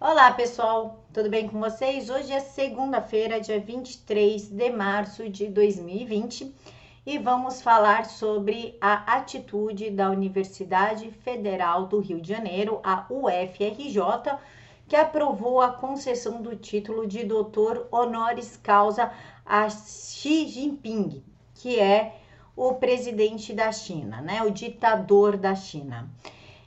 Olá pessoal, tudo bem com vocês? Hoje é segunda-feira, dia 23 de março de 2020 e vamos falar sobre a atitude da Universidade Federal do Rio de Janeiro, a UFRJ, que aprovou a concessão do título de doutor honoris causa a Xi Jinping, que é o presidente da China, né? O ditador da China.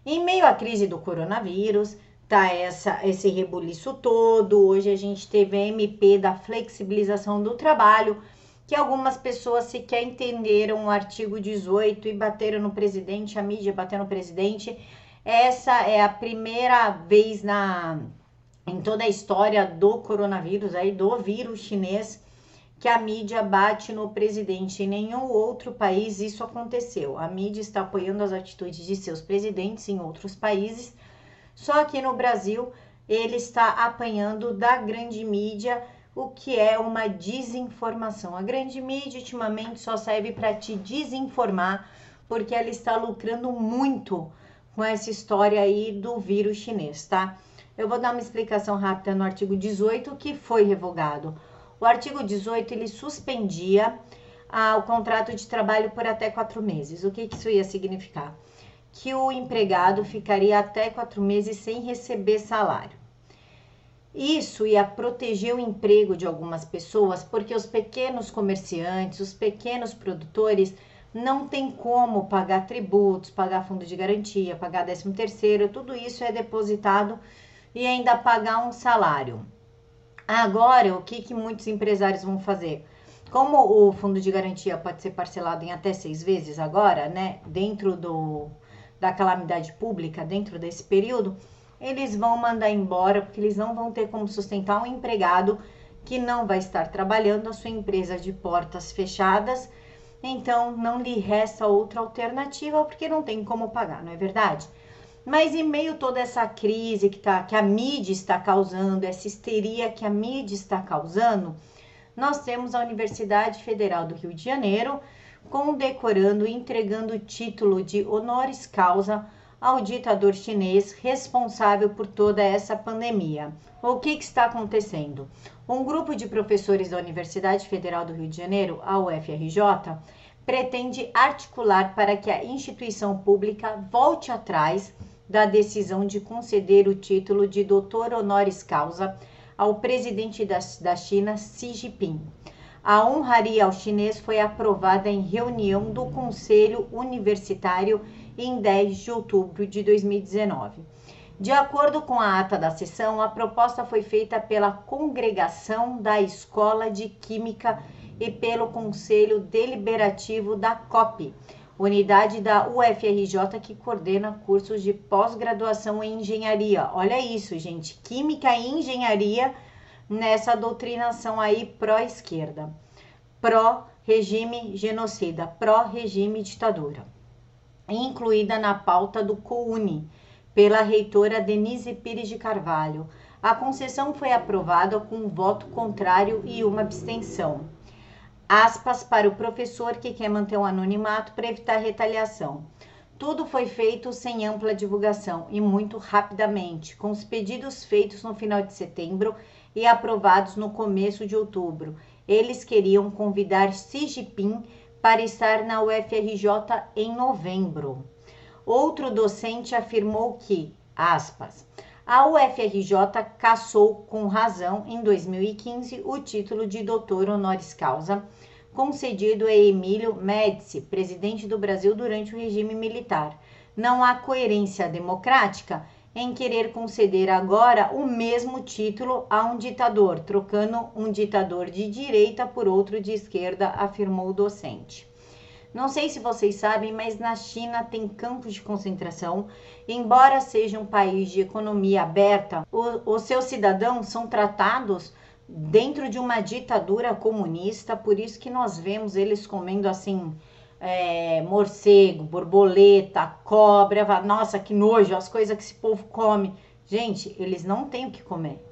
Em meio à crise do coronavírus, tá essa, esse rebuliço todo. Hoje a gente teve a MP da flexibilização do trabalho, que algumas pessoas sequer entenderam o artigo 18 e bateram no presidente, a mídia bateu no presidente. Essa é a primeira vez na em toda a história do coronavírus, aí do vírus chinês, que a mídia bate no presidente. Em nenhum outro país isso aconteceu. A mídia está apoiando as atitudes de seus presidentes em outros países só que no Brasil ele está apanhando da grande mídia o que é uma desinformação. A grande mídia ultimamente só serve para te desinformar, porque ela está lucrando muito com essa história aí do vírus chinês, tá? Eu vou dar uma explicação rápida no artigo 18 que foi revogado. O artigo 18 ele suspendia ah, o contrato de trabalho por até quatro meses. O que, que isso ia significar? Que o empregado ficaria até quatro meses sem receber salário. Isso ia proteger o emprego de algumas pessoas, porque os pequenos comerciantes, os pequenos produtores não tem como pagar tributos, pagar fundo de garantia, pagar 13 terceiro, tudo isso é depositado e ainda pagar um salário. Agora, o que, que muitos empresários vão fazer? Como o fundo de garantia pode ser parcelado em até seis vezes agora, né? Dentro do, da calamidade pública dentro desse período, eles vão mandar embora porque eles não vão ter como sustentar um empregado que não vai estar trabalhando a sua empresa de portas fechadas. Então não lhe resta outra alternativa porque não tem como pagar, não é verdade? Mas em meio a toda essa crise que, tá, que a mídia está causando, essa histeria que a mídia está causando, nós temos a Universidade Federal do Rio de Janeiro condecorando e entregando o título de honoris causa ao ditador chinês responsável por toda essa pandemia. O que, que, está acontecendo? Um grupo de professores da Universidade Federal do Rio de Janeiro, a UFRJ, pretende articular para que a instituição pública volte atrás da decisão de conceder o título de doutor honoris causa ao presidente da, da China, Xi Jinping. A honraria ao chinês foi aprovada em reunião do Conselho Universitário em 10 de outubro de 2019. De acordo com a ata da sessão, a proposta foi feita pela congregação da Escola de Química e pelo Conselho Deliberativo da COP, unidade da UFRJ que coordena cursos de pós-graduação em engenharia. Olha isso, gente, Química e Engenharia nessa doutrinação aí pró-esquerda, pró-regime genocida, pró-regime ditadura, incluída na pauta do COUNI pela reitora Denise Pires de Carvalho. A concessão foi aprovada com um voto contrário e uma abstenção. Aspas para o professor que quer manter o anonimato para evitar retaliação. Tudo foi feito sem ampla divulgação e muito rapidamente, com os pedidos feitos no final de setembro e aprovados no começo de outubro. Eles queriam convidar Xi Jinping para estar na UFRJ em novembro. Outro docente afirmou que, aspas, a UFRJ cassou com razão em 2015 o título de doutor honoris causa concedido a Emílio Médici, presidente do Brasil durante o regime militar. Não há coerência democrática em querer conceder agora o mesmo título a um ditador, trocando um ditador de direita por outro de esquerda, afirmou o docente. Não sei se vocês sabem, mas na China tem campos de concentração. Embora seja um país de economia aberta, o, os seus cidadãos são tratados dentro de uma ditadura comunista, por isso que nós vemos eles comendo assim é, morcego, borboleta, cobra, nossa, que nojo, as coisas que esse povo come. Gente, eles não têm o que comer.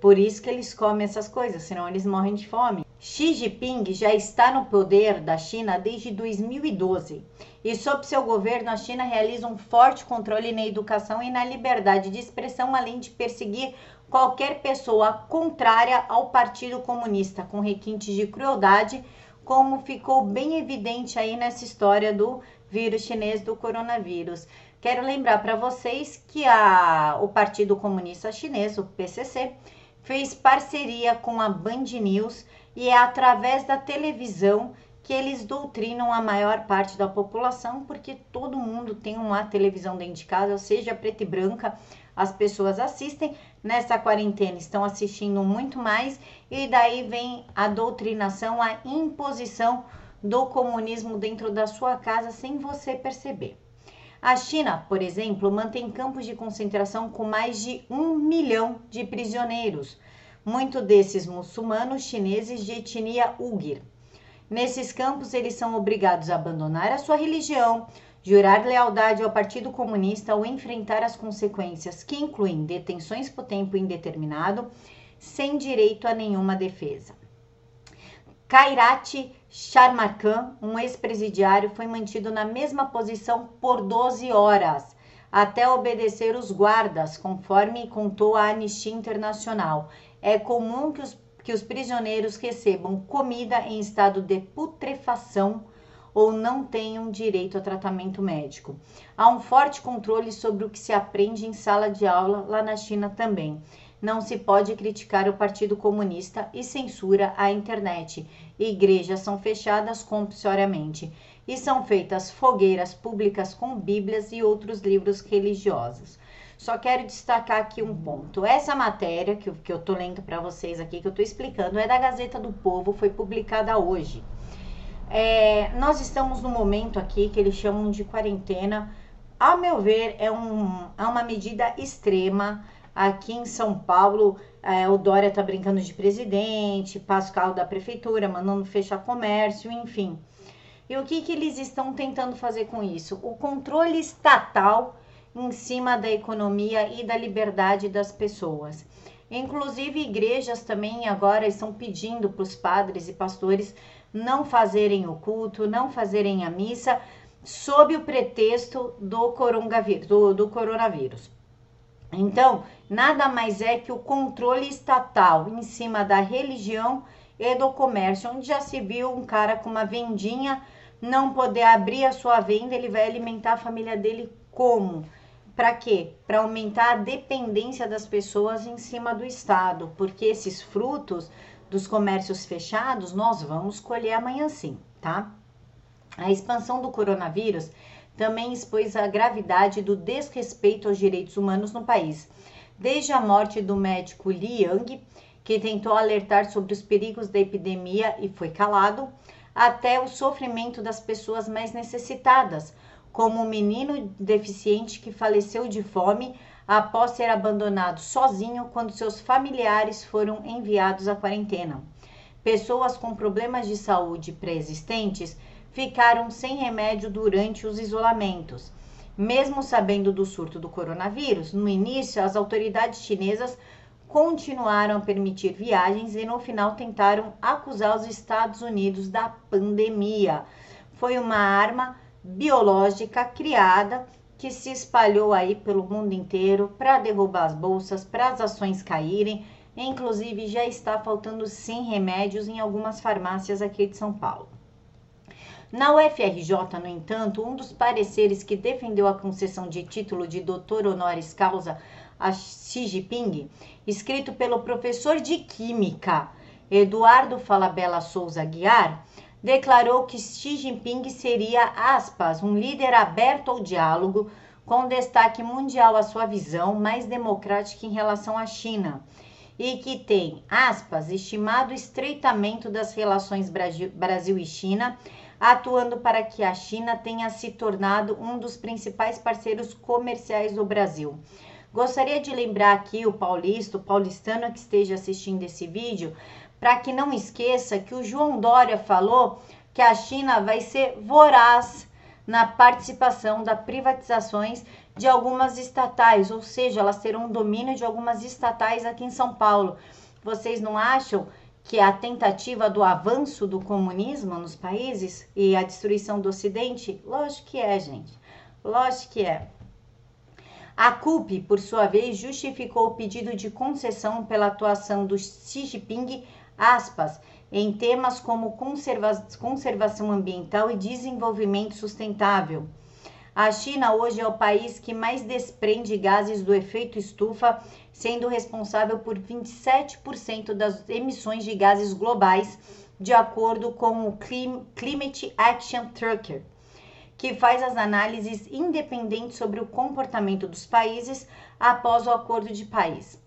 Por isso que eles comem essas coisas, senão eles morrem de fome. Xi Jinping já está no poder da China desde 2012 e, sob seu governo, a China realiza um forte controle na educação e na liberdade de expressão, além de perseguir qualquer pessoa contrária ao Partido Comunista, com requintes de crueldade, como ficou bem evidente aí nessa história do vírus chinês do coronavírus. Quero lembrar para vocês que a, o Partido Comunista Chinês, o PCC, fez parceria com a Band News e é através da televisão que eles doutrinam a maior parte da população, porque todo mundo tem uma televisão dentro de casa, seja preta e branca, as pessoas assistem. Nessa quarentena estão assistindo muito mais, e daí vem a doutrinação, a imposição do comunismo dentro da sua casa sem você perceber. A China, por exemplo, mantém campos de concentração com mais de um milhão de prisioneiros muito desses muçulmanos chineses de etnia Uyghur. Nesses campos, eles são obrigados a abandonar a sua religião, jurar lealdade ao Partido Comunista ou enfrentar as consequências, que incluem detenções por tempo indeterminado, sem direito a nenhuma defesa. Kairat Sharmarkan, um ex-presidiário, foi mantido na mesma posição por 12 horas, até obedecer os guardas, conforme contou a Anistia Internacional é comum que os, que os prisioneiros recebam comida em estado de putrefação ou não tenham direito a tratamento médico. Há um forte controle sobre o que se aprende em sala de aula lá na China também. Não se pode criticar o Partido Comunista e censura a internet. Igrejas são fechadas compulsoriamente e são feitas fogueiras públicas com Bíblias e outros livros religiosos. Só quero destacar aqui um ponto. Essa matéria que, que eu tô lendo para vocês aqui, que eu tô explicando, é da Gazeta do Povo, foi publicada hoje. É, nós estamos no momento aqui que eles chamam de quarentena. Ao meu ver, é, um, é uma medida extrema. Aqui em São Paulo, é, o Dória tá brincando de presidente, carro da prefeitura, mandando fechar comércio, enfim. E o que, que eles estão tentando fazer com isso? O controle estatal em cima da economia e da liberdade das pessoas. Inclusive, igrejas também agora estão pedindo para os padres e pastores não fazerem o culto, não fazerem a missa, sob o pretexto do coronavírus. Do, do coronavírus. Então, nada mais é que o controle estatal em cima da religião e do comércio, onde já se viu um cara com uma vendinha não poder abrir a sua venda, ele vai alimentar a família dele como? Para quê? Para aumentar a dependência das pessoas em cima do Estado, porque esses frutos dos comércios fechados nós vamos colher amanhã sim, tá? A expansão do coronavírus também expôs a gravidade do desrespeito aos direitos humanos no país. Desde a morte do médico Li Yang, que tentou alertar sobre os perigos da epidemia e foi calado, até o sofrimento das pessoas mais necessitadas, como um menino deficiente que faleceu de fome após ser abandonado sozinho quando seus familiares foram enviados à quarentena. Pessoas com problemas de saúde pré-existentes ficaram sem remédio durante os isolamentos. Mesmo sabendo do surto do coronavírus, no início as autoridades chinesas continuaram a permitir viagens e no final tentaram acusar os Estados Unidos da pandemia. Foi uma arma biológica criada que se espalhou aí pelo mundo inteiro para derrubar as bolsas, para as ações caírem. Inclusive, já está faltando sim remédios em algumas farmácias aqui de São Paulo. Na UFRJ, no entanto, um dos pareceres que defendeu a concessão de título de doutor honoris causa a Xi Jinping, escrito pelo professor de Química Eduardo Falabella Souza Guiar, declarou que Xi Jinping seria, aspas, um líder aberto ao diálogo, com destaque mundial à sua visão mais democrática em relação à China, e que tem, aspas, estimado o estreitamento das relações Brasil e China, atuando para que a China tenha se tornado um dos principais parceiros comerciais do Brasil. Gostaria de lembrar aqui o paulista, o paulistano que esteja assistindo esse vídeo, para que não esqueça que o João Dória falou que a China vai ser voraz na participação das privatizações de algumas estatais, ou seja, elas terão domínio de algumas estatais aqui em São Paulo. Vocês não acham que a tentativa do avanço do comunismo nos países e a destruição do Ocidente? Lógico que é, gente. Lógico que é. A CUP, por sua vez, justificou o pedido de concessão pela atuação do Xi Jinping, aspas, em temas como conserva conservação ambiental e desenvolvimento sustentável. A China hoje é o país que mais desprende gases do efeito estufa, sendo responsável por 27% das emissões de gases globais, de acordo com o Climate Action Tracker que faz as análises independentes sobre o comportamento dos países após o acordo de Paris.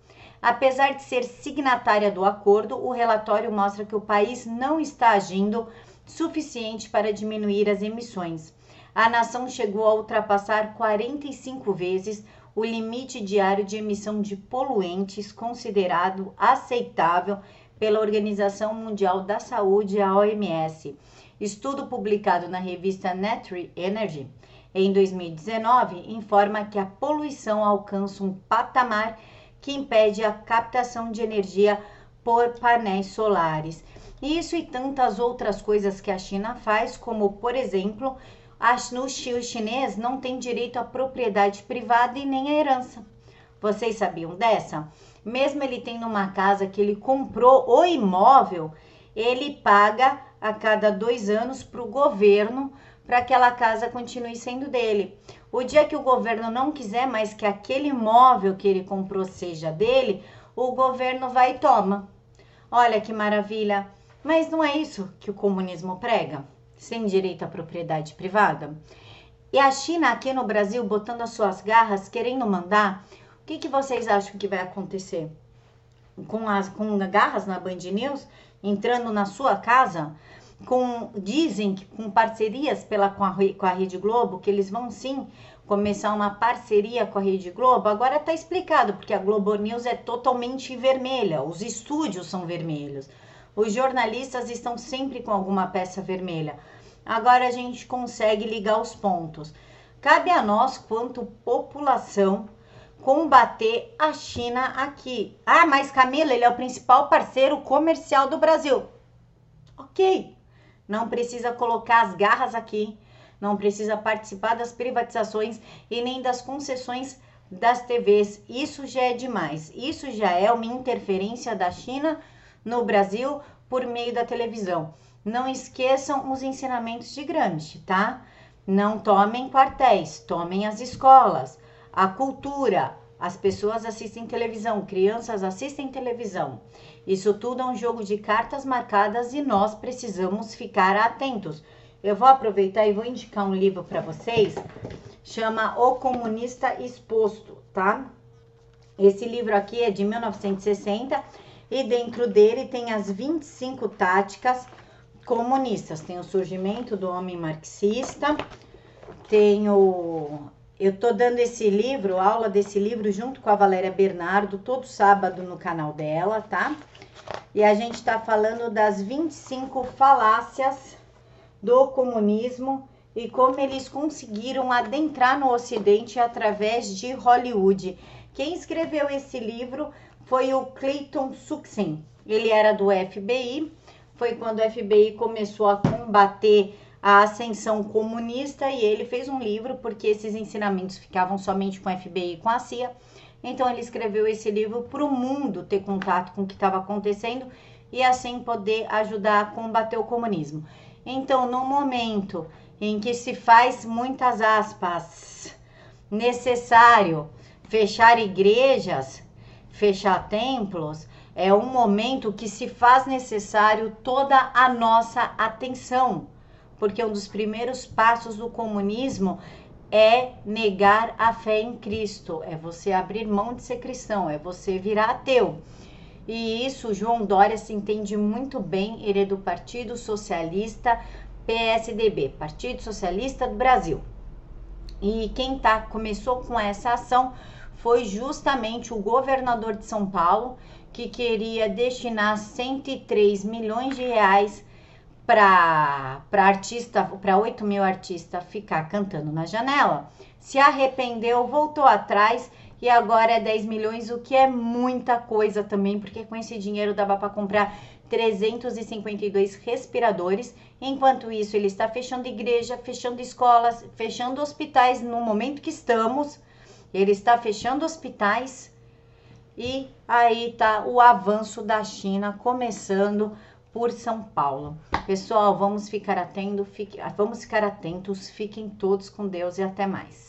Apesar de ser signatária do acordo, o relatório mostra que o país não está agindo suficiente para diminuir as emissões. A nação chegou a ultrapassar 45 vezes o limite diário de emissão de poluentes considerado aceitável pela Organização Mundial da Saúde, a OMS Estudo publicado na revista Nature Energy em 2019 informa que a poluição alcança um patamar que impede a captação de energia por painéis solares. Isso e tantas outras coisas que a China faz, como por exemplo, no chinês não tem direito à propriedade privada e nem à herança. Vocês sabiam dessa? Mesmo ele tendo uma casa que ele comprou o imóvel, ele paga a cada dois anos para o governo para que aquela casa continue sendo dele. O dia que o governo não quiser mais que aquele imóvel que ele comprou seja dele, o governo vai e toma. Olha que maravilha! Mas não é isso que o comunismo prega? Sem direito à propriedade privada? E a China aqui no Brasil botando as suas garras, querendo mandar, o que, que vocês acham que vai acontecer? Com as com garras na Band News, entrando na sua casa, com dizem que com parcerias pela com a, com a Rede Globo, que eles vão sim começar uma parceria com a Rede Globo. Agora está explicado, porque a Globo News é totalmente vermelha, os estúdios são vermelhos. Os jornalistas estão sempre com alguma peça vermelha. Agora a gente consegue ligar os pontos. Cabe a nós, quanto população, combater a China aqui. Ah, mas Camila, ele é o principal parceiro comercial do Brasil. Ok, não precisa colocar as garras aqui, não precisa participar das privatizações e nem das concessões das TVs. Isso já é demais. Isso já é uma interferência da China no Brasil por meio da televisão. Não esqueçam os ensinamentos de Gramsci, tá? Não tomem quartéis, tomem as escolas a cultura. As pessoas assistem televisão, crianças assistem televisão. Isso tudo é um jogo de cartas marcadas e nós precisamos ficar atentos. Eu vou aproveitar e vou indicar um livro para vocês, chama O Comunista Exposto, tá? Esse livro aqui é de 1960 e dentro dele tem as 25 táticas comunistas. Tem o surgimento do homem marxista, tem o eu tô dando esse livro, aula desse livro, junto com a Valéria Bernardo, todo sábado no canal dela, tá? E a gente está falando das 25 falácias do comunismo e como eles conseguiram adentrar no Ocidente através de Hollywood. Quem escreveu esse livro foi o Clayton Suxin. Ele era do FBI, foi quando o FBI começou a combater a ascensão comunista e ele fez um livro porque esses ensinamentos ficavam somente com a FBI e com a CIA. Então ele escreveu esse livro para o mundo ter contato com o que estava acontecendo e assim poder ajudar a combater o comunismo. Então, no momento em que se faz muitas aspas necessário fechar igrejas, fechar templos, é um momento que se faz necessário toda a nossa atenção porque um dos primeiros passos do comunismo é negar a fé em Cristo, é você abrir mão de ser cristão, é você virar ateu. E isso João Dória se entende muito bem, ele é do Partido Socialista PSDB, Partido Socialista do Brasil. E quem tá começou com essa ação foi justamente o governador de São Paulo, que queria destinar 103 milhões de reais para artista, para 8 mil artistas ficar cantando na janela, se arrependeu, voltou atrás e agora é 10 milhões, o que é muita coisa também, porque com esse dinheiro dava para comprar 352 respiradores. Enquanto isso, ele está fechando igreja, fechando escolas, fechando hospitais no momento que estamos. Ele está fechando hospitais e aí tá o avanço da China começando por São Paulo. Pessoal, vamos ficar atento, fique, vamos ficar atentos, fiquem todos com Deus e até mais.